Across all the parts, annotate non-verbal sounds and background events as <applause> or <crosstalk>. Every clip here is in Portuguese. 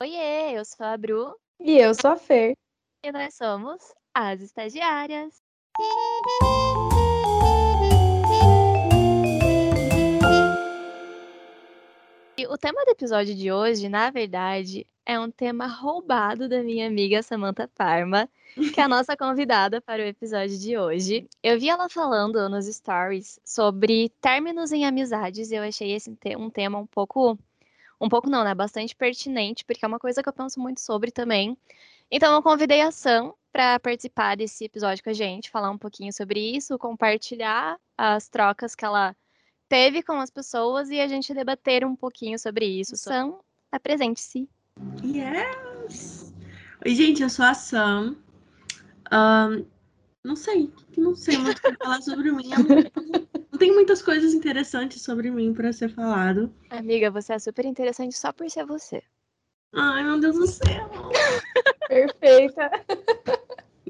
Oiê, eu sou a Bru. E eu sou a Fer. E nós somos as estagiárias. E o tema do episódio de hoje, na verdade, é um tema roubado da minha amiga Samantha Parma, que é a <laughs> nossa convidada para o episódio de hoje. Eu vi ela falando nos stories sobre términos em amizades e eu achei esse um tema um pouco um pouco não, né? Bastante pertinente, porque é uma coisa que eu penso muito sobre também. Então eu convidei a Sam para participar desse episódio com a gente, falar um pouquinho sobre isso, compartilhar as trocas que ela teve com as pessoas e a gente debater um pouquinho sobre isso. Sam, apresente-se. Yes! Oi, gente, eu sou a Sam. Um, não sei, não sei muito o que falar sobre mim. <laughs> Tem muitas coisas interessantes sobre mim para ser falado. Amiga, você é super interessante só por ser você. Ai, meu Deus do céu. <laughs> Perfeita.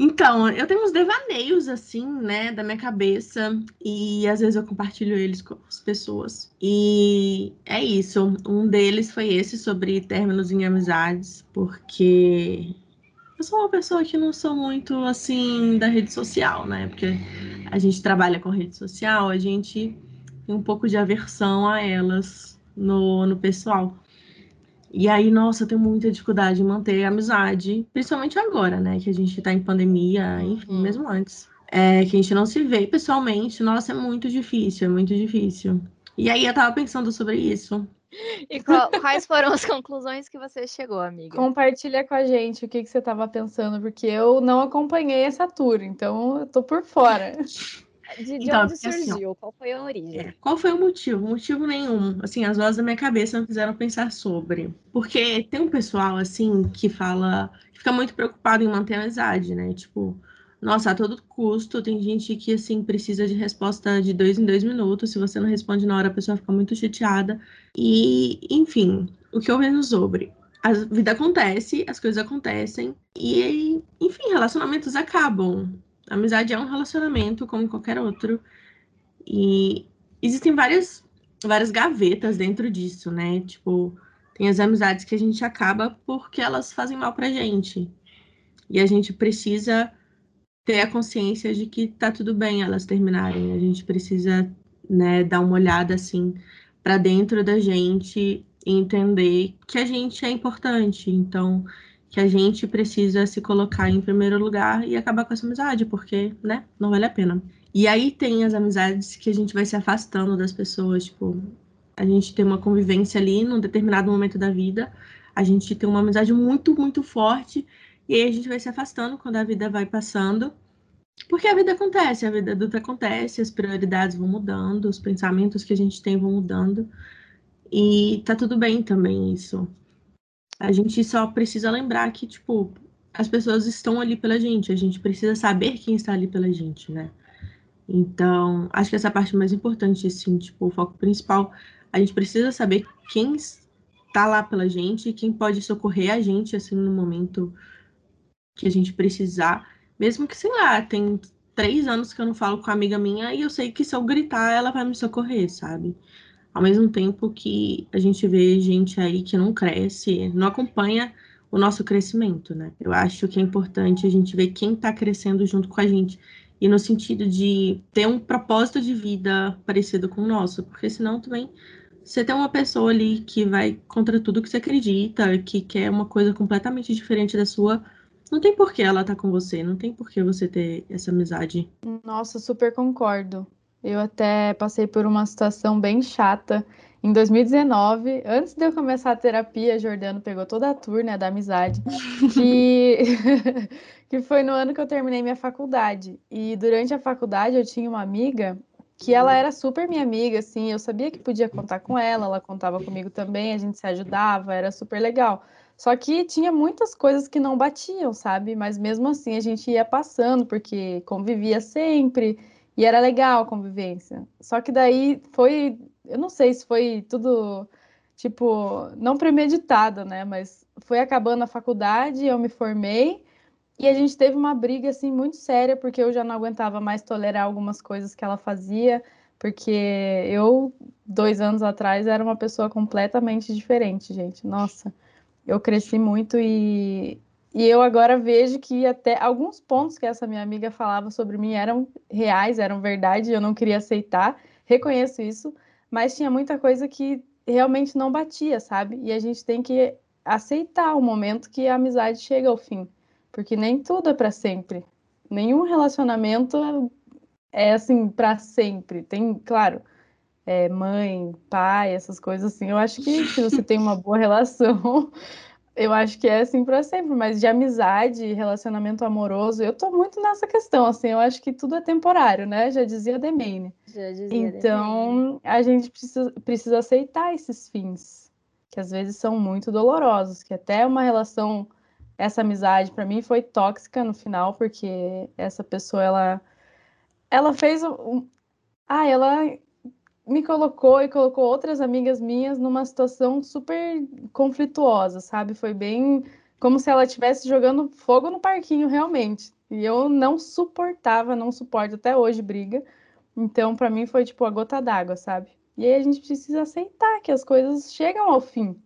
Então, eu tenho uns devaneios, assim, né, da minha cabeça, e às vezes eu compartilho eles com as pessoas. E é isso. Um deles foi esse sobre términos em amizades, porque eu sou uma pessoa que não sou muito, assim, da rede social, né, porque a gente trabalha com rede social, a gente tem um pouco de aversão a elas no, no pessoal. E aí, nossa, eu tenho muita dificuldade em manter a amizade, principalmente agora, né? Que a gente tá em pandemia, enfim, uhum. mesmo antes. É, que a gente não se vê pessoalmente, nossa, é muito difícil, é muito difícil. E aí eu tava pensando sobre isso. E qual, quais foram as <laughs> conclusões que você chegou, amiga? Compartilha com a gente o que, que você estava pensando, porque eu não acompanhei essa tour, então eu tô por fora. <laughs> De, de então, onde assim, surgiu? Assim, qual foi a origem? É, qual foi o motivo? Motivo nenhum. Assim, as vozes da minha cabeça me fizeram pensar sobre. Porque tem um pessoal, assim, que fala... Que fica muito preocupado em manter a amizade, né? Tipo, nossa, a todo custo, tem gente que, assim, precisa de resposta de dois em dois minutos. Se você não responde na hora, a pessoa fica muito chateada. E, enfim, o que eu vejo sobre? A vida acontece, as coisas acontecem. E, enfim, relacionamentos acabam. A amizade é um relacionamento como qualquer outro. E existem várias, várias gavetas dentro disso, né? Tipo, tem as amizades que a gente acaba porque elas fazem mal pra gente. E a gente precisa ter a consciência de que tá tudo bem elas terminarem. A gente precisa, né, dar uma olhada assim para dentro da gente e entender que a gente é importante. Então, que a gente precisa se colocar em primeiro lugar e acabar com essa amizade, porque, né, não vale a pena. E aí tem as amizades que a gente vai se afastando das pessoas, tipo, a gente tem uma convivência ali num determinado momento da vida, a gente tem uma amizade muito, muito forte e aí a gente vai se afastando quando a vida vai passando. Porque a vida acontece, a vida adulta acontece, as prioridades vão mudando, os pensamentos que a gente tem vão mudando. E tá tudo bem também isso. A gente só precisa lembrar que, tipo, as pessoas estão ali pela gente, a gente precisa saber quem está ali pela gente, né? Então, acho que essa parte mais importante, assim, tipo, o foco principal, a gente precisa saber quem está lá pela gente, quem pode socorrer a gente, assim, no momento que a gente precisar. Mesmo que, sei lá, tem três anos que eu não falo com a amiga minha e eu sei que se eu gritar, ela vai me socorrer, sabe? Ao mesmo tempo que a gente vê gente aí que não cresce, não acompanha o nosso crescimento, né? Eu acho que é importante a gente ver quem está crescendo junto com a gente. E no sentido de ter um propósito de vida parecido com o nosso, porque senão também você tem uma pessoa ali que vai contra tudo que você acredita, que quer uma coisa completamente diferente da sua, não tem por que ela tá com você, não tem por que você ter essa amizade. Nossa, super concordo. Eu até passei por uma situação bem chata em 2019, antes de eu começar a terapia, Jordano pegou toda a tour né, da amizade, que, <laughs> <laughs> que foi no ano que eu terminei minha faculdade. E durante a faculdade eu tinha uma amiga que ela era super minha amiga, assim, eu sabia que podia contar com ela, ela contava comigo também, a gente se ajudava, era super legal. Só que tinha muitas coisas que não batiam, sabe? Mas mesmo assim a gente ia passando, porque convivia sempre e era legal a convivência. Só que daí foi, eu não sei se foi tudo, tipo, não premeditado, né? Mas foi acabando a faculdade, eu me formei e a gente teve uma briga, assim, muito séria, porque eu já não aguentava mais tolerar algumas coisas que ela fazia, porque eu, dois anos atrás, era uma pessoa completamente diferente, gente. Nossa. Eu cresci muito e, e eu agora vejo que até alguns pontos que essa minha amiga falava sobre mim eram reais, eram verdade, eu não queria aceitar, reconheço isso, mas tinha muita coisa que realmente não batia, sabe? E a gente tem que aceitar o momento que a amizade chega ao fim, porque nem tudo é para sempre. Nenhum relacionamento é assim para sempre. Tem, claro, é, mãe, pai, essas coisas assim. Eu acho que se você tem uma boa relação, <laughs> eu acho que é assim para sempre, mas de amizade, relacionamento amoroso, eu tô muito nessa questão, assim, eu acho que tudo é temporário, né? Já dizia Demaine. Já dizia então, a gente precisa, precisa aceitar esses fins, que às vezes são muito dolorosos, que até uma relação, essa amizade para mim foi tóxica no final, porque essa pessoa, ela, ela fez um, ah, ela me colocou e colocou outras amigas minhas numa situação super conflituosa, sabe? Foi bem como se ela estivesse jogando fogo no parquinho, realmente. E eu não suportava, não suporto até hoje briga. Então, para mim, foi tipo a gota d'água, sabe? E aí a gente precisa aceitar que as coisas chegam ao fim.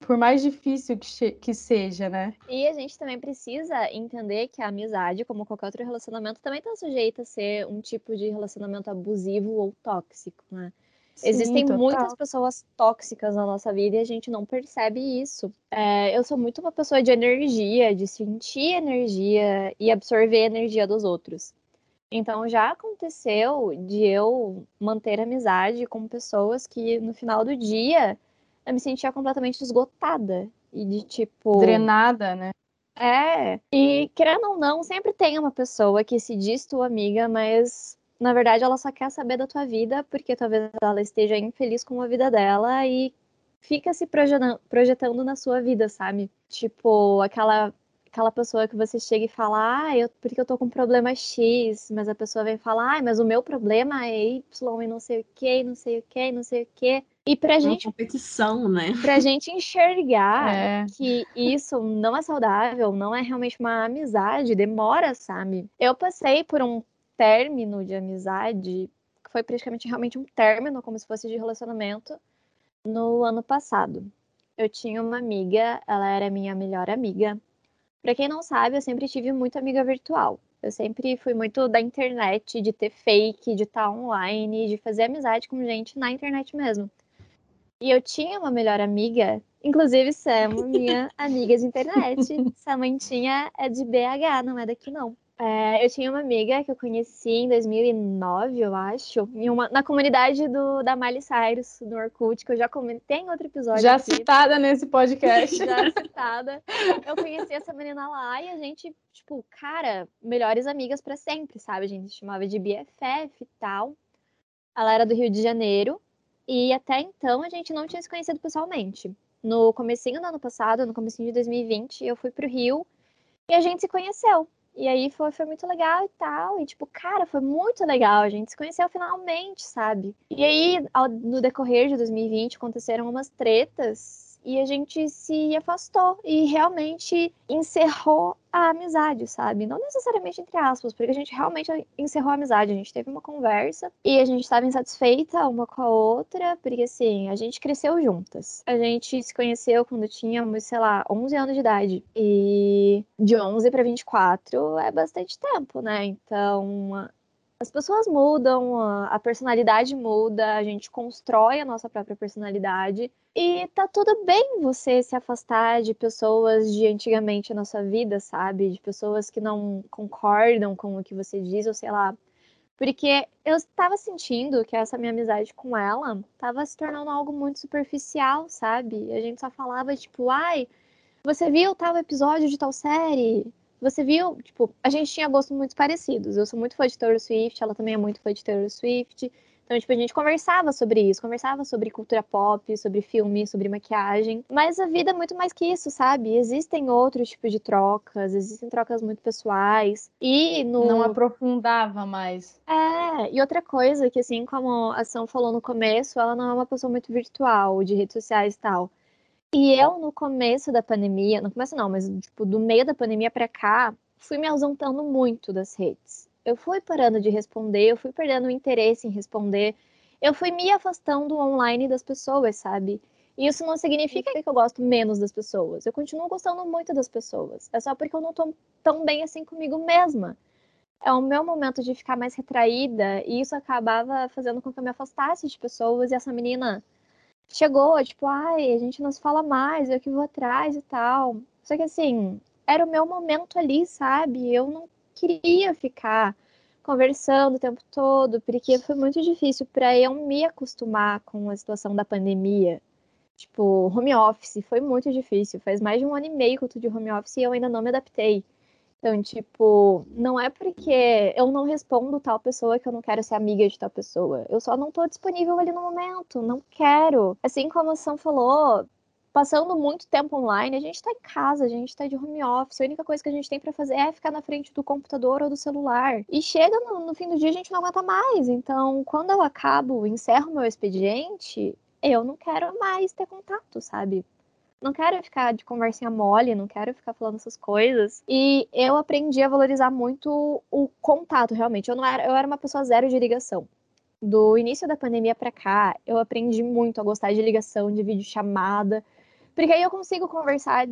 Por mais difícil que, que seja, né? E a gente também precisa entender que a amizade, como qualquer outro relacionamento, também está sujeita a ser um tipo de relacionamento abusivo ou tóxico, né? Sim, Existem total. muitas pessoas tóxicas na nossa vida e a gente não percebe isso. É, eu sou muito uma pessoa de energia, de sentir energia e absorver a energia dos outros. Então já aconteceu de eu manter amizade com pessoas que no final do dia eu me sentia completamente esgotada e de tipo. Drenada, né? É. E querendo ou não, sempre tem uma pessoa que se diz tua amiga, mas na verdade ela só quer saber da tua vida porque talvez ela esteja infeliz com a vida dela e fica se projetando na sua vida, sabe? Tipo, aquela aquela pessoa que você chega e fala, ah, eu, porque eu tô com problema X, mas a pessoa vem falar, ah, mas o meu problema é Y e não sei o que, não sei o que, não sei o que. E pra Uma gente. competição, né? Pra gente enxergar É. que isso não é saudável, não é realmente uma amizade, demora, sabe? Eu passei por um término de amizade, que foi praticamente realmente um término, como se fosse de relacionamento, no ano passado. Eu tinha uma amiga, ela era minha melhor amiga. Pra quem não sabe, eu sempre tive muita amiga virtual. Eu sempre fui muito da internet, de ter fake, de estar online, de fazer amizade com gente na internet mesmo. E eu tinha uma melhor amiga, inclusive Sam, minha amiga de internet. <laughs> Samantinha é de BH, não é daqui não. É, eu tinha uma amiga que eu conheci em 2009, eu acho, uma, na comunidade do, da Miley Cyrus, no Orkut, que eu já comentei em outro episódio. Já aqui. citada nesse podcast. <laughs> já citada. Eu conheci essa menina lá e a gente, tipo, cara, melhores amigas para sempre, sabe? A gente chamava de BFF e tal. Ela era do Rio de Janeiro e até então a gente não tinha se conhecido pessoalmente. No comecinho do ano passado, no comecinho de 2020, eu fui pro Rio e a gente se conheceu. E aí foi, foi muito legal e tal. E, tipo, cara, foi muito legal. A gente se conheceu finalmente, sabe? E aí, ao, no decorrer de 2020, aconteceram umas tretas e a gente se afastou e realmente encerrou a amizade, sabe? Não necessariamente entre aspas, porque a gente realmente encerrou a amizade. A gente teve uma conversa e a gente estava insatisfeita uma com a outra, porque assim, a gente cresceu juntas. A gente se conheceu quando tínhamos, sei lá, 11 anos de idade. E de 11 para 24 é bastante tempo, né? Então, as pessoas mudam, a personalidade muda, a gente constrói a nossa própria personalidade. E tá tudo bem você se afastar de pessoas de antigamente na sua vida, sabe? De pessoas que não concordam com o que você diz, ou sei lá. Porque eu estava sentindo que essa minha amizade com ela estava se tornando algo muito superficial, sabe? A gente só falava, tipo, ai, você viu tal episódio de tal série? Você viu, tipo, a gente tinha gostos muito parecidos. Eu sou muito fã de Taylor Swift, ela também é muito fã de Taylor Swift. Então, tipo, a gente conversava sobre isso, conversava sobre cultura pop, sobre filme, sobre maquiagem. Mas a vida é muito mais que isso, sabe? Existem outros tipos de trocas, existem trocas muito pessoais. E no. Não aprofundava mais. É, e outra coisa que, assim, como a Sam falou no começo, ela não é uma pessoa muito virtual, de redes sociais e tal. E eu, no começo da pandemia, no começo não, mas tipo, do meio da pandemia para cá, fui me ausentando muito das redes. Eu fui parando de responder, eu fui perdendo o interesse em responder, eu fui me afastando online das pessoas, sabe? E isso não significa que eu gosto menos das pessoas. Eu continuo gostando muito das pessoas. É só porque eu não tô tão bem assim comigo mesma. É o meu momento de ficar mais retraída e isso acabava fazendo com que eu me afastasse de pessoas. E essa menina chegou, tipo, ai, a gente não se fala mais, eu que vou atrás e tal. Só que assim, era o meu momento ali, sabe? Eu não queria ficar conversando o tempo todo, porque foi muito difícil para eu me acostumar com a situação da pandemia. Tipo, home office foi muito difícil. Faz mais de um ano e meio que eu tô de home office e eu ainda não me adaptei. Então, tipo, não é porque eu não respondo tal pessoa que eu não quero ser amiga de tal pessoa. Eu só não tô disponível ali no momento, não quero. Assim como o Sam falou, passando muito tempo online, a gente tá em casa, a gente tá de home office, a única coisa que a gente tem para fazer é ficar na frente do computador ou do celular. E chega no, no fim do dia, a gente não aguenta mais. Então, quando eu acabo, encerro meu expediente, eu não quero mais ter contato, sabe? Não quero ficar de conversinha mole, não quero ficar falando essas coisas. E eu aprendi a valorizar muito o contato, realmente. Eu não era, eu era uma pessoa zero de ligação. Do início da pandemia para cá, eu aprendi muito a gostar de ligação, de videochamada, porque aí eu consigo conversar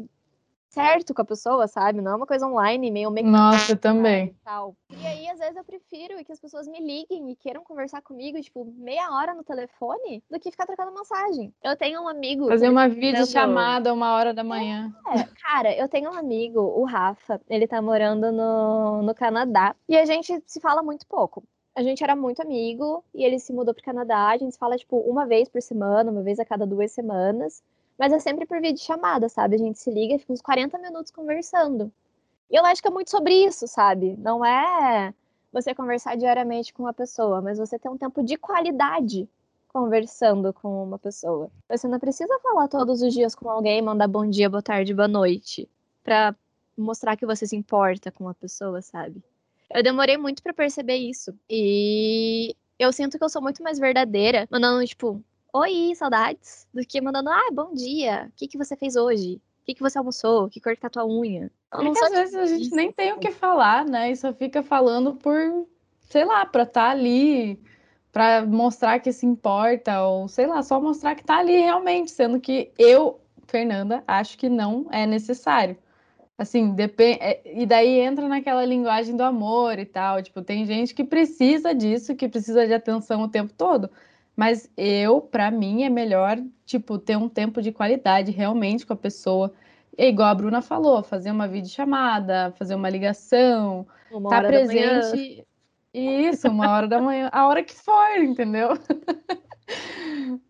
certo com a pessoa, sabe? Não é uma coisa online, meio mecânica. Nossa, também. E, tal. e aí, às vezes, eu prefiro que as pessoas me liguem e queiram conversar comigo, tipo, meia hora no telefone, do que ficar trocando mensagem. Eu tenho um amigo. Fazer uma tá videochamada uma hora da manhã. É, cara, eu tenho um amigo, o Rafa, ele tá morando no, no Canadá, e a gente se fala muito pouco. A gente era muito amigo e ele se mudou pro Canadá. A gente se fala, tipo, uma vez por semana, uma vez a cada duas semanas. Mas é sempre por vídeo chamada, sabe? A gente se liga e fica uns 40 minutos conversando. E eu acho que é muito sobre isso, sabe? Não é você conversar diariamente com uma pessoa, mas você ter um tempo de qualidade conversando com uma pessoa. Você não precisa falar todos os dias com alguém, mandar bom dia, boa tarde, boa noite, pra mostrar que você se importa com a pessoa, sabe? Eu demorei muito para perceber isso. E eu sinto que eu sou muito mais verdadeira, mandando, tipo, oi, saudades, do que mandando, ah, bom dia, o que, que você fez hoje? O que, que você almoçou? Que cor tá tua unha? Eu não às vezes a gente nem tem o que falar, né? E só fica falando por, sei lá, pra estar tá ali, pra mostrar que se importa, ou sei lá, só mostrar que tá ali realmente, sendo que eu, Fernanda, acho que não é necessário. Assim, depende. E daí entra naquela linguagem do amor e tal. Tipo, tem gente que precisa disso, que precisa de atenção o tempo todo. Mas eu, para mim, é melhor, tipo, ter um tempo de qualidade realmente com a pessoa. É igual a Bruna falou, fazer uma videochamada, fazer uma ligação, uma tá presente. Isso, uma hora da manhã, a hora que for, entendeu? <laughs>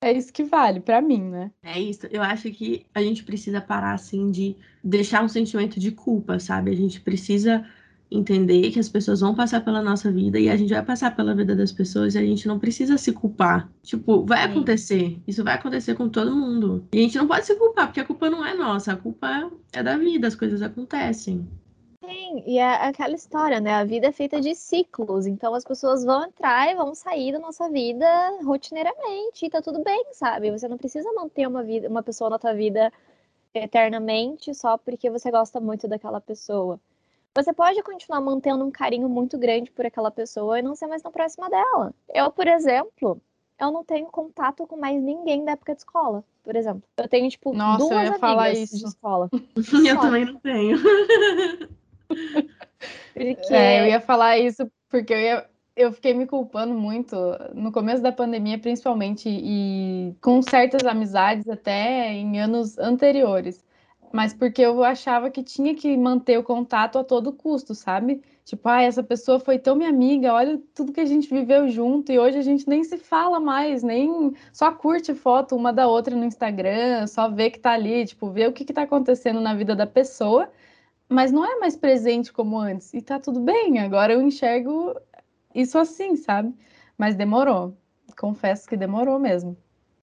é isso que vale para mim, né? É isso. Eu acho que a gente precisa parar assim de deixar um sentimento de culpa, sabe? A gente precisa entender que as pessoas vão passar pela nossa vida e a gente vai passar pela vida das pessoas e a gente não precisa se culpar. Tipo, vai Sim. acontecer. Isso vai acontecer com todo mundo. E a gente não pode se culpar, porque a culpa não é nossa, a culpa é da vida, as coisas acontecem. Sim, e é aquela história, né? A vida é feita de ciclos, então as pessoas vão entrar e vão sair da nossa vida rotineiramente, e tá tudo bem, sabe? Você não precisa manter uma vida, uma pessoa na tua vida eternamente só porque você gosta muito daquela pessoa. Você pode continuar mantendo um carinho muito grande por aquela pessoa e não ser mais tão próxima dela. Eu, por exemplo, eu não tenho contato com mais ninguém da época de escola, por exemplo. Eu tenho, tipo, Nossa, duas eu ia amigas falar isso. de escola. <laughs> eu também não tenho. <laughs> porque... É, eu ia falar isso porque eu ia eu fiquei me culpando muito no começo da pandemia, principalmente, e com certas amizades até em anos anteriores mas porque eu achava que tinha que manter o contato a todo custo, sabe? Tipo, ah, essa pessoa foi tão minha amiga, olha tudo que a gente viveu junto e hoje a gente nem se fala mais, nem só curte foto uma da outra no Instagram, só vê que tá ali, tipo, vê o que que tá acontecendo na vida da pessoa, mas não é mais presente como antes. E tá tudo bem, agora eu enxergo isso assim, sabe? Mas demorou. Confesso que demorou mesmo.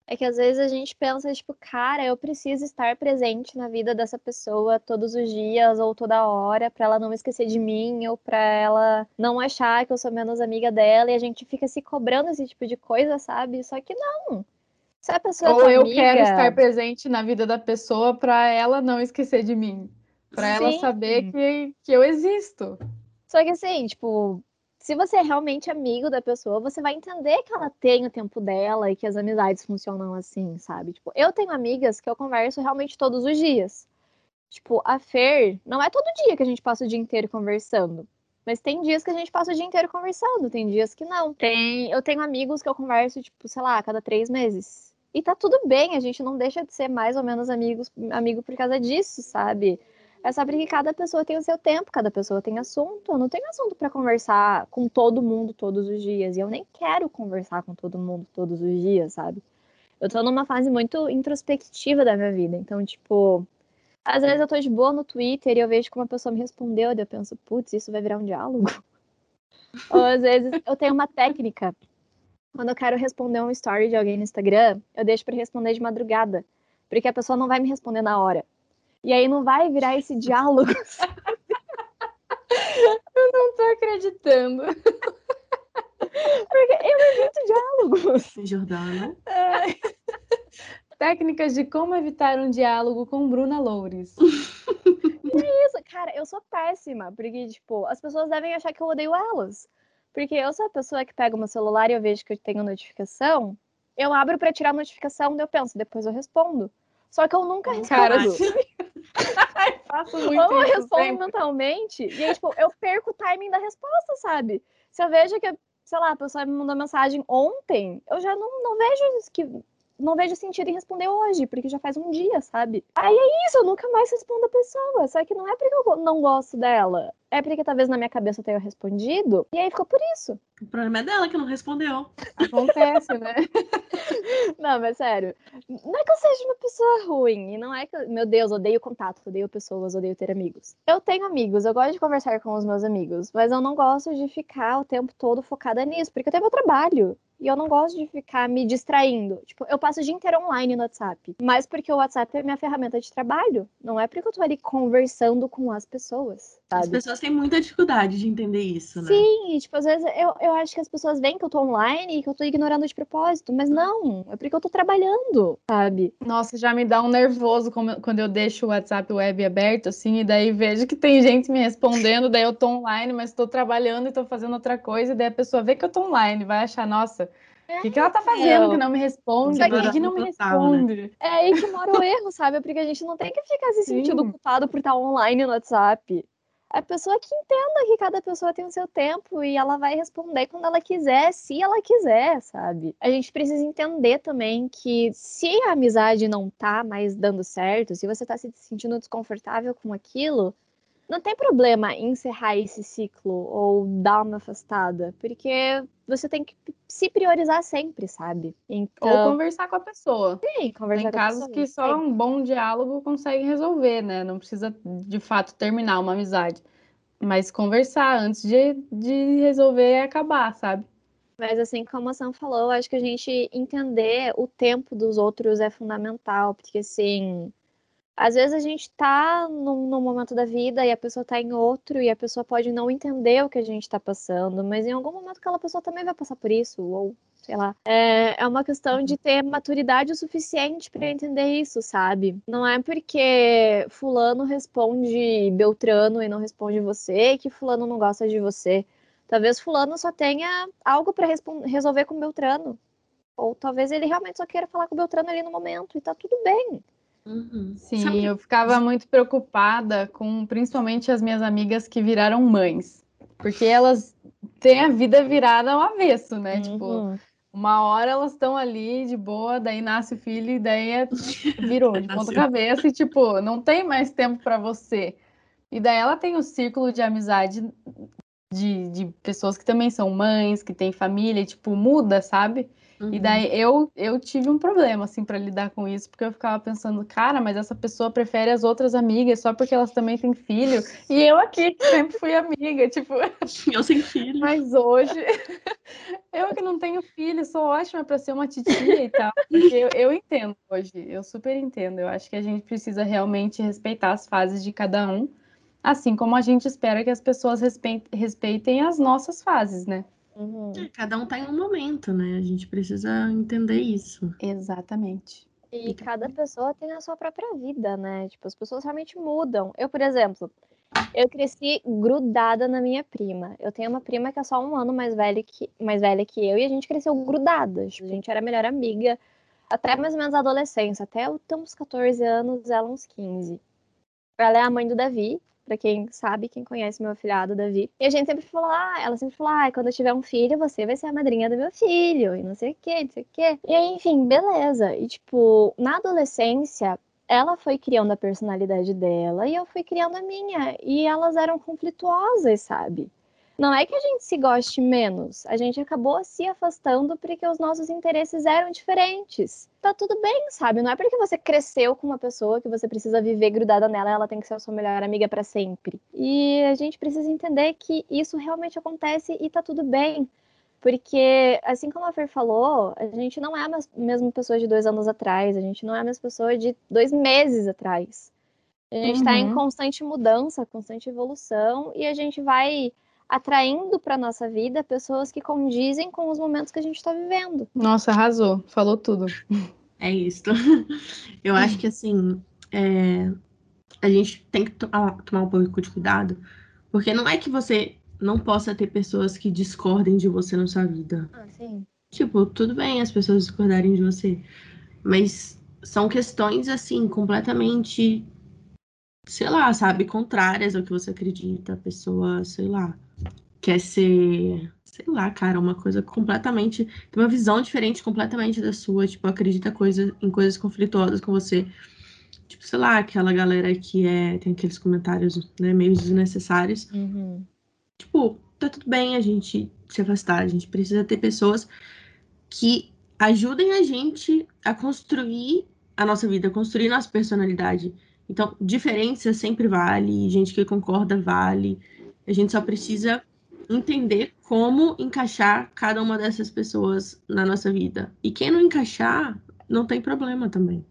É que às vezes a gente pensa, tipo, cara, eu preciso estar presente na vida dessa pessoa todos os dias ou toda hora para ela não esquecer de mim ou para ela não achar que eu sou menos amiga dela e a gente fica se cobrando esse tipo de coisa, sabe? Só que não. Se a pessoa é ou é eu amiga... quero estar presente na vida da pessoa para ela não esquecer de mim, para ela saber que, que eu existo. Só que assim, tipo, se você é realmente amigo da pessoa, você vai entender que ela tem o tempo dela e que as amizades funcionam assim, sabe? Tipo, eu tenho amigas que eu converso realmente todos os dias. Tipo, a Fer, não é todo dia que a gente passa o dia inteiro conversando. Mas tem dias que a gente passa o dia inteiro conversando, tem dias que não. Tem, eu tenho amigos que eu converso, tipo, sei lá, a cada três meses. E tá tudo bem, a gente não deixa de ser mais ou menos amigos, amigo por causa disso, sabe? É só porque cada pessoa tem o seu tempo, cada pessoa tem assunto. Eu não tenho assunto para conversar com todo mundo todos os dias. E eu nem quero conversar com todo mundo todos os dias, sabe? Eu tô numa fase muito introspectiva da minha vida. Então, tipo, às vezes eu tô de boa no Twitter e eu vejo que uma pessoa me respondeu, e eu penso, putz, isso vai virar um diálogo. <laughs> Ou às vezes eu tenho uma técnica. Quando eu quero responder um story de alguém no Instagram, eu deixo para responder de madrugada. Porque a pessoa não vai me responder na hora. E aí não vai virar esse diálogo. <laughs> eu não tô acreditando. Porque eu evito diálogos. Jordana. É. Técnicas de como evitar um diálogo com Bruna Loures. é <laughs> isso, cara, eu sou péssima, porque, tipo, as pessoas devem achar que eu odeio elas. Porque eu sou a pessoa que pega o meu celular e eu vejo que eu tenho notificação, eu abro para tirar a notificação, eu penso, depois eu respondo. Só que eu nunca respondo. Cara, <laughs> faço muito Ou eu respondo sempre. mentalmente, e aí, tipo, eu perco o timing da resposta, sabe? Se eu vejo que, sei lá, a pessoa me mandou mensagem ontem, eu já não, não vejo que não vejo sentido em responder hoje, porque já faz um dia, sabe? Aí é isso, eu nunca mais respondo a pessoa. Só que não é porque eu não gosto dela. É porque talvez na minha cabeça eu tenha respondido, e aí ficou por isso. O problema é dela que não respondeu. Acontece, né? <laughs> não, mas sério. Não é que eu seja uma pessoa ruim, e não é que. Meu Deus, odeio contato, odeio pessoas, odeio ter amigos. Eu tenho amigos, eu gosto de conversar com os meus amigos, mas eu não gosto de ficar o tempo todo focada nisso, porque eu tenho meu trabalho. E eu não gosto de ficar me distraindo. Tipo, eu passo o dia inteiro online no WhatsApp. Mas porque o WhatsApp é minha ferramenta de trabalho. Não é porque eu tô ali conversando com as pessoas. Sabe? As pessoas têm muita dificuldade de entender isso, né? Sim, e, tipo, às vezes eu, eu acho que as pessoas veem que eu tô online e que eu tô ignorando de propósito. Mas não, é porque eu tô trabalhando, sabe? Nossa, já me dá um nervoso quando eu deixo o WhatsApp web aberto, assim, e daí vejo que tem gente me respondendo, daí eu tô online, mas tô trabalhando e tô fazendo outra coisa, e daí a pessoa vê que eu tô online, vai achar, nossa o que, que ela tá fazendo que não me responde? Por que, que não me né? responde? Né? É aí que mora o erro, sabe? Porque a gente não tem que ficar se sentindo Sim. culpado por estar online no WhatsApp. A pessoa que entenda que cada pessoa tem o seu tempo e ela vai responder quando ela quiser, se ela quiser, sabe? A gente precisa entender também que se a amizade não tá mais dando certo, se você tá se sentindo desconfortável com aquilo, não tem problema encerrar esse ciclo ou dar uma afastada, porque você tem que se priorizar sempre, sabe? Então... Ou conversar com a pessoa. Sim, conversar tem casos pessoa, que só sim. um bom diálogo consegue resolver, né? Não precisa, de fato, terminar uma amizade. Mas conversar antes de, de resolver e acabar, sabe? Mas assim como a Sam falou, acho que a gente entender o tempo dos outros é fundamental, porque assim, às vezes a gente tá num, num, momento da vida e a pessoa tá em outro e a pessoa pode não entender o que a gente tá passando, mas em algum momento aquela pessoa também vai passar por isso, ou sei lá. É, é uma questão de ter maturidade o suficiente para entender isso, sabe? Não é porque fulano responde Beltrano e não responde você que fulano não gosta de você. Talvez fulano só tenha algo para resolver com Beltrano. Ou talvez ele realmente só queira falar com Beltrano ali no momento e tá tudo bem. Uhum. Sim, Sabe... eu ficava muito preocupada com principalmente as minhas amigas que viraram mães, porque elas têm a vida virada ao avesso, né? Tipo, uhum. Tipo, uma hora elas estão ali de boa, daí nasce o filho e daí é... <laughs> virou de ponta cabeça e tipo, não tem mais tempo para você. E daí ela tem o um círculo de amizade de, de pessoas que também são mães, que têm família, e, tipo, muda, sabe? Uhum. E daí eu, eu tive um problema, assim, para lidar com isso, porque eu ficava pensando, cara, mas essa pessoa prefere as outras amigas só porque elas também têm filho. E eu aqui, que sempre fui amiga, tipo. <laughs> Eu sem filho. Mas hoje, <laughs> eu que não tenho filho, sou ótima para ser uma titia e tal. Porque eu, eu entendo hoje, eu super entendo. Eu acho que a gente precisa realmente respeitar as fases de cada um. Assim como a gente espera que as pessoas respeitem as nossas fases, né? Uhum. É, cada um tá em um momento, né? A gente precisa entender isso. Exatamente. E cada pessoa tem a sua própria vida, né? Tipo, as pessoas realmente mudam. Eu, por exemplo, Eu cresci grudada na minha prima. Eu tenho uma prima que é só um ano mais velha que, mais velha que eu e a gente cresceu grudadas. A gente era melhor amiga até mais ou menos a adolescência. Até eu ter uns 14 anos, ela uns 15. Ela é a mãe do Davi, para quem sabe, quem conhece meu afilhado Davi. E a gente sempre falou, ah, ela sempre falou, ah, quando eu tiver um filho, você vai ser a madrinha do meu filho, e não sei o que, não sei o que. E aí, enfim, beleza. E tipo, na adolescência, ela foi criando a personalidade dela e eu fui criando a minha. E elas eram conflituosas, sabe? Não é que a gente se goste menos, a gente acabou se afastando porque os nossos interesses eram diferentes. Tá tudo bem, sabe? Não é porque você cresceu com uma pessoa que você precisa viver grudada nela, ela tem que ser a sua melhor amiga para sempre. E a gente precisa entender que isso realmente acontece e tá tudo bem. Porque, assim como a Fer falou, a gente não é a mesma pessoa de dois anos atrás, a gente não é a mesma pessoa de dois meses atrás. A gente está uhum. em constante mudança, constante evolução, e a gente vai atraindo para nossa vida pessoas que condizem com os momentos que a gente está vivendo. Nossa, arrasou, falou tudo. É isso. <laughs> Eu acho que assim, é... a gente tem que tomar um pouco de cuidado, porque não é que você não possa ter pessoas que discordem de você na sua vida. Ah, sim. Tipo, tudo bem as pessoas discordarem de você, mas são questões assim completamente sei lá, sabe, contrárias ao que você acredita. A pessoa, sei lá, quer ser, sei lá, cara, uma coisa completamente. Tem uma visão diferente completamente da sua. Tipo, acredita coisa, em coisas conflituosas com você. Tipo, sei lá, aquela galera que é. Tem aqueles comentários, né, meio desnecessários. Uhum. Tipo, tá tudo bem a gente se afastar. A gente precisa ter pessoas que ajudem a gente a construir a nossa vida, a construir nossa personalidade. Então, diferença sempre vale, gente que concorda vale. A gente só precisa entender como encaixar cada uma dessas pessoas na nossa vida. E quem não encaixar, não tem problema também.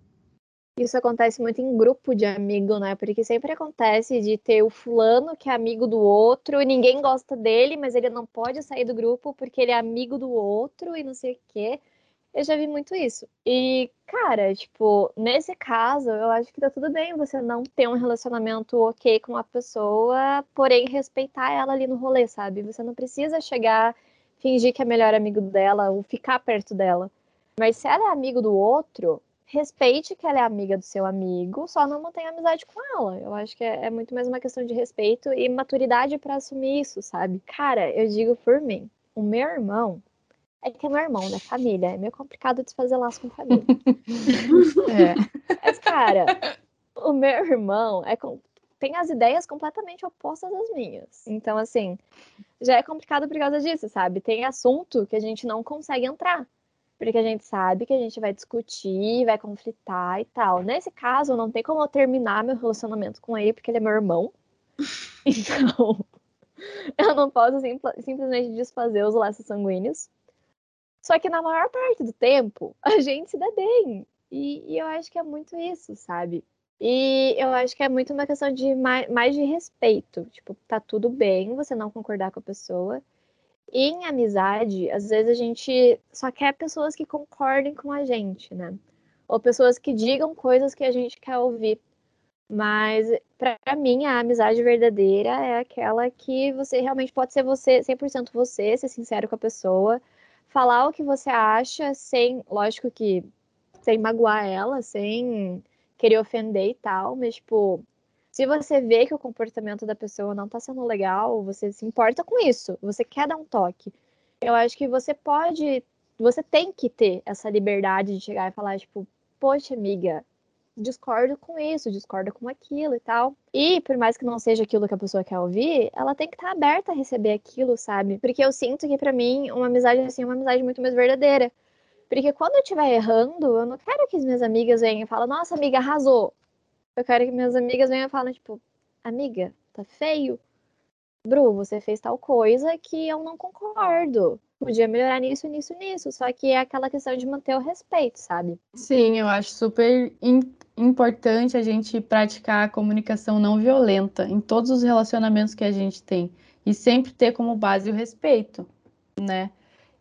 Isso acontece muito em grupo de amigo, né? Porque sempre acontece de ter o fulano que é amigo do outro e ninguém gosta dele, mas ele não pode sair do grupo porque ele é amigo do outro e não sei o quê. Eu já vi muito isso. E, cara, tipo, nesse caso, eu acho que tá tudo bem você não ter um relacionamento ok com a pessoa, porém respeitar ela ali no rolê, sabe? Você não precisa chegar, fingir que é melhor amigo dela ou ficar perto dela. Mas se ela é amigo do outro, respeite que ela é amiga do seu amigo, só não mantenha amizade com ela. Eu acho que é, é muito mais uma questão de respeito e maturidade para assumir isso, sabe? Cara, eu digo por mim, o meu irmão, é que é meu irmão, né? Família. É meio complicado desfazer laço com família. <laughs> é. Mas, cara, o meu irmão é com... tem as ideias completamente opostas às minhas. Então, assim, já é complicado por causa disso, sabe? Tem assunto que a gente não consegue entrar. Porque a gente sabe que a gente vai discutir, vai conflitar e tal. Nesse caso, não tem como eu terminar meu relacionamento com ele, porque ele é meu irmão. <laughs> Então, <laughs> eu não posso simplesmente desfazer os laços sanguíneos. Só que na maior parte do tempo, a gente se dá bem. E, e, eu acho que é muito isso, sabe? E eu acho que é muito uma questão de mais, mais de respeito. Tipo, tá tudo bem você não concordar com a pessoa. E em amizade, às vezes a gente só quer pessoas que concordem com a gente, né? Ou pessoas que digam coisas que a gente quer ouvir. Mas para mim, a amizade verdadeira é aquela que você realmente pode ser você, 100% você, ser sincero com a pessoa, falar o que você acha sem, lógico que sem magoar ela, sem querer ofender e tal, mas tipo, se você vê que o comportamento da pessoa não tá sendo legal, você se importa com isso, você quer dar um toque. Eu acho que você pode, você tem que ter essa liberdade de chegar e falar, tipo, poxa, amiga, discordo com isso, discordo com aquilo e tal. E por mais que não seja aquilo que a pessoa quer ouvir, ela tem que estar tá aberta a receber aquilo, sabe? Porque eu sinto que para mim uma amizade assim é uma amizade muito mais verdadeira. Porque quando eu estiver errando, eu não quero que as minhas amigas venham e falem, nossa, amiga, arrasou. Eu quero que minhas amigas venham e falem, tipo, amiga, tá feio. Bru, você fez tal coisa que eu não concordo podia melhorar nisso, nisso, nisso. Só que é aquela questão de manter o respeito, sabe? Sim, eu acho super importante a gente praticar a comunicação não violenta em todos os relacionamentos que a gente tem. E sempre ter como base o respeito, né?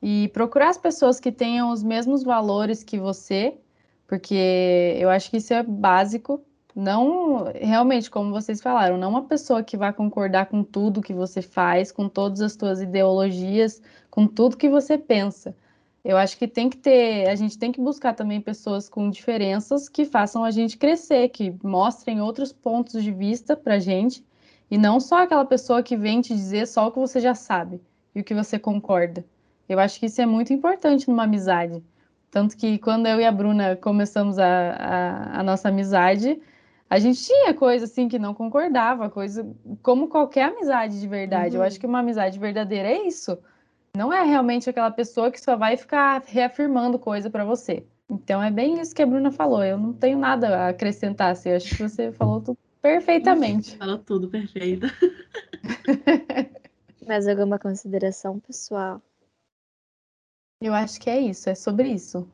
E procurar as pessoas que tenham os mesmos valores que você, porque eu acho que isso é básico, Não, realmente, como vocês falaram, não uma pessoa que vai concordar com tudo que você faz, com todas as suas ideologias, com tudo que você pensa. Eu acho que tem que ter, a gente tem que buscar também pessoas com diferenças que façam a gente crescer, que mostrem outros pontos de vista pra gente, e não só aquela pessoa que vem te dizer só o que você já sabe e o que você concorda. Eu acho que isso é muito importante numa amizade. Tanto que quando eu e a Bruna começamos a, a, a nossa amizade, a gente tinha coisa assim que não concordava, coisa como qualquer amizade de verdade. Uhum. Eu acho que uma amizade verdadeira é isso. Não é realmente aquela pessoa que só vai ficar reafirmando coisa para você. Então é bem isso que a Bruna falou. Eu não tenho nada a acrescentar. Assim. Eu acho que você falou tudo perfeitamente. Falou tudo perfeito. <laughs> Mais alguma consideração pessoal? Eu acho que é isso, é sobre isso.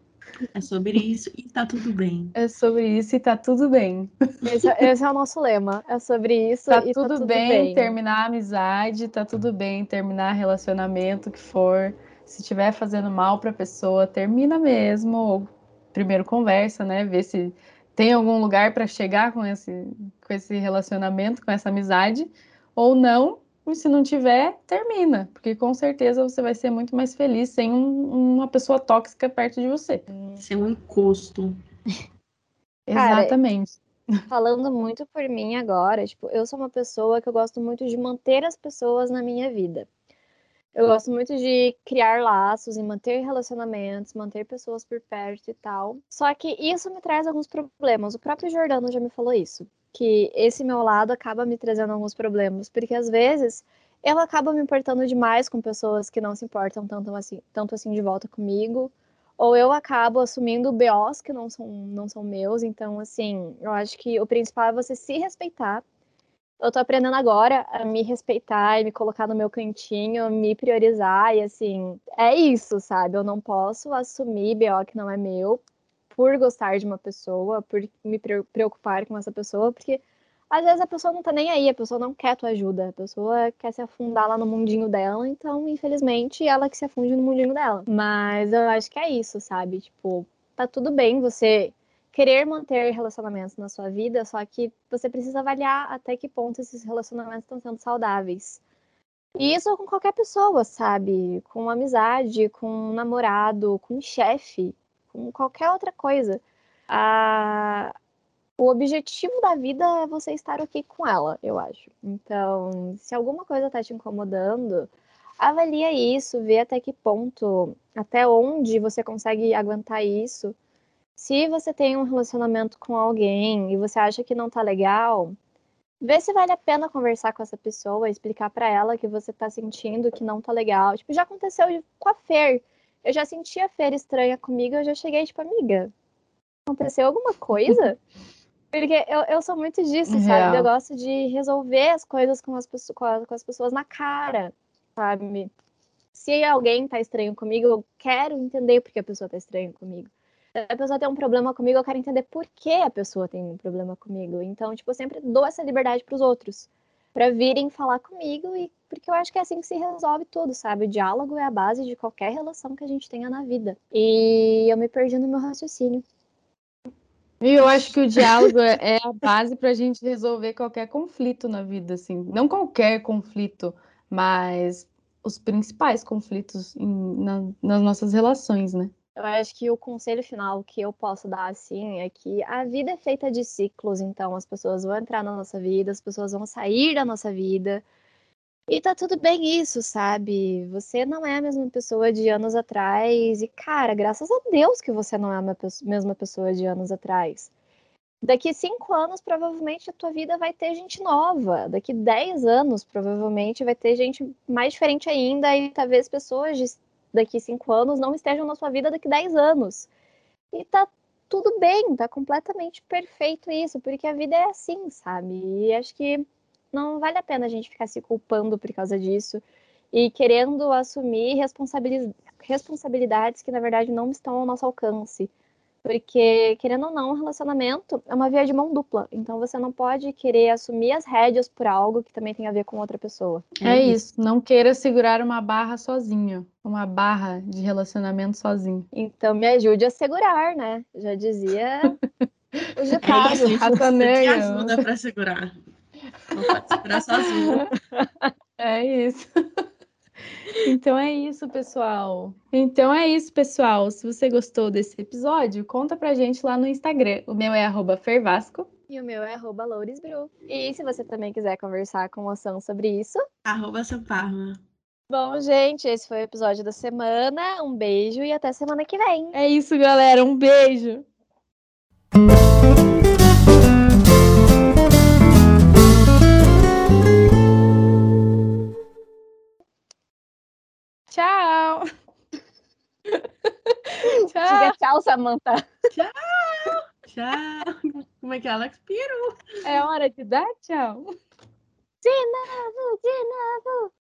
É sobre isso e tá tudo bem. É sobre isso e tá tudo bem. Esse, é, esse é o nosso lema. É sobre isso tá e tudo tá tudo bem, bem. terminar a amizade, tá tudo bem, terminar relacionamento que for. Se estiver fazendo mal pra pessoa, termina mesmo. Ou primeiro conversa, né? Ver se tem algum lugar para chegar com esse, com esse relacionamento, com essa amizade, ou não, e se não tiver, termina, porque com certeza você vai ser muito mais feliz sem um, uma pessoa tóxica perto de você. Sem um encosto. <laughs> Exatamente. Falando muito por mim agora, tipo, eu sou uma pessoa que eu gosto muito de manter as pessoas na minha vida. Eu gosto muito de criar laços e manter relacionamentos, manter pessoas por perto e tal. Só que isso me traz alguns problemas. O próprio Jordano já me falou isso que esse meu lado acaba me trazendo alguns problemas, porque às vezes eu acabo me importando demais com pessoas que não se importam tanto assim, tanto assim de volta comigo, ou eu acabo assumindo BOs que não são, não são meus, então assim, eu acho que o principal é você se respeitar. Eu tô aprendendo agora a me respeitar e me colocar no meu cantinho, me priorizar e assim, é isso, sabe? Eu não posso assumir BO que não é meu, por gostar de uma pessoa, por me preocupar com essa pessoa, porque às vezes a pessoa não tá nem aí, a pessoa não quer tua ajuda, a pessoa quer se afundar lá no mundinho dela, então, infelizmente, ela que se afunde no mundinho dela. Mas eu acho que é isso, sabe? Tipo, tá tudo bem você querer manter relacionamentos na sua vida, só que você precisa avaliar até que ponto esses relacionamentos estão sendo saudáveis. E isso com qualquer pessoa, sabe? Com amizade, com um namorado, com um chefe com qualquer outra coisa. A... O objetivo da vida é você estar aqui com ela, eu acho. Então, se alguma coisa está te incomodando, avalia isso, vê até que ponto, até onde você consegue aguentar isso. Se você tem um relacionamento com alguém e você acha que não tá legal, vê se vale a pena conversar com essa pessoa, explicar para ela que você tá sentindo que não tá legal. Tipo, já aconteceu com a Fer eu já senti a feira estranha comigo, eu já cheguei, tipo, amiga, aconteceu alguma coisa? <laughs> Porque eu, eu sou muito disso, sabe? Eu gosto de resolver as coisas com as, com, a, com as pessoas na cara, sabe? Se alguém tá estranho comigo, eu quero entender por que a pessoa tá estranha comigo. Se a pessoa tem um problema comigo, eu quero entender por que a pessoa tem um problema comigo. Então, tipo, eu sempre dou essa liberdade para os outros para virem falar comigo e porque eu acho que é assim que se resolve tudo, sabe? O diálogo é a base de qualquer relação que a gente tenha na vida. E eu me perdi no meu raciocínio. E eu acho que o diálogo é, é a base para a gente resolver qualquer conflito na vida, assim. Não qualquer conflito, mas os principais conflitos em, na, nas nossas relações, né? Eu acho que o conselho final que eu posso dar assim é que a vida é feita de ciclos, então as pessoas vão entrar na nossa vida, as pessoas vão sair da nossa vida. E tá tudo bem isso, sabe? Você não é a mesma pessoa de anos atrás. E, cara, graças a Deus que você não é a mesma pessoa de anos atrás. Daqui cinco anos, provavelmente, a tua vida vai ter gente nova. Daqui dez anos, provavelmente, vai ter gente mais diferente ainda. E talvez pessoas de daqui cinco anos não estejam na sua vida daqui dez anos. E tá tudo bem, tá completamente perfeito isso, porque a vida é assim, sabe? E acho que não vale a pena a gente ficar se culpando por causa disso e querendo assumir responsabilidades que na verdade não estão ao nosso alcance. Porque, querendo ou não, um relacionamento é uma via de mão dupla. Então você não pode querer assumir as rédeas por algo que também tem a ver com outra pessoa. É, é isso. Não queira segurar uma barra sozinho. Uma barra de relacionamento sozinho. Então me ajude a segurar, né? Já dizia <laughs> O ditado. Rata você me ajuda pra segurar. Não pode segurar sozinho. <laughs> É isso. Então é isso, pessoal. Então é isso, pessoal. Se você gostou desse episódio, conta pra gente lá no Instagram. O meu é fervasco. E o meu é arroba Lourisbru. E se você também quiser conversar com o Moção sobre isso. Arroba seu Parma. Bom, gente, esse foi o episódio da semana. Um beijo e até semana que vem. É isso, galera. Um beijo. Tchau. Diga tchau, Samantha. Tchau. Como é que é, Alex Piro? É hora de dar tchau. De novo, de novo.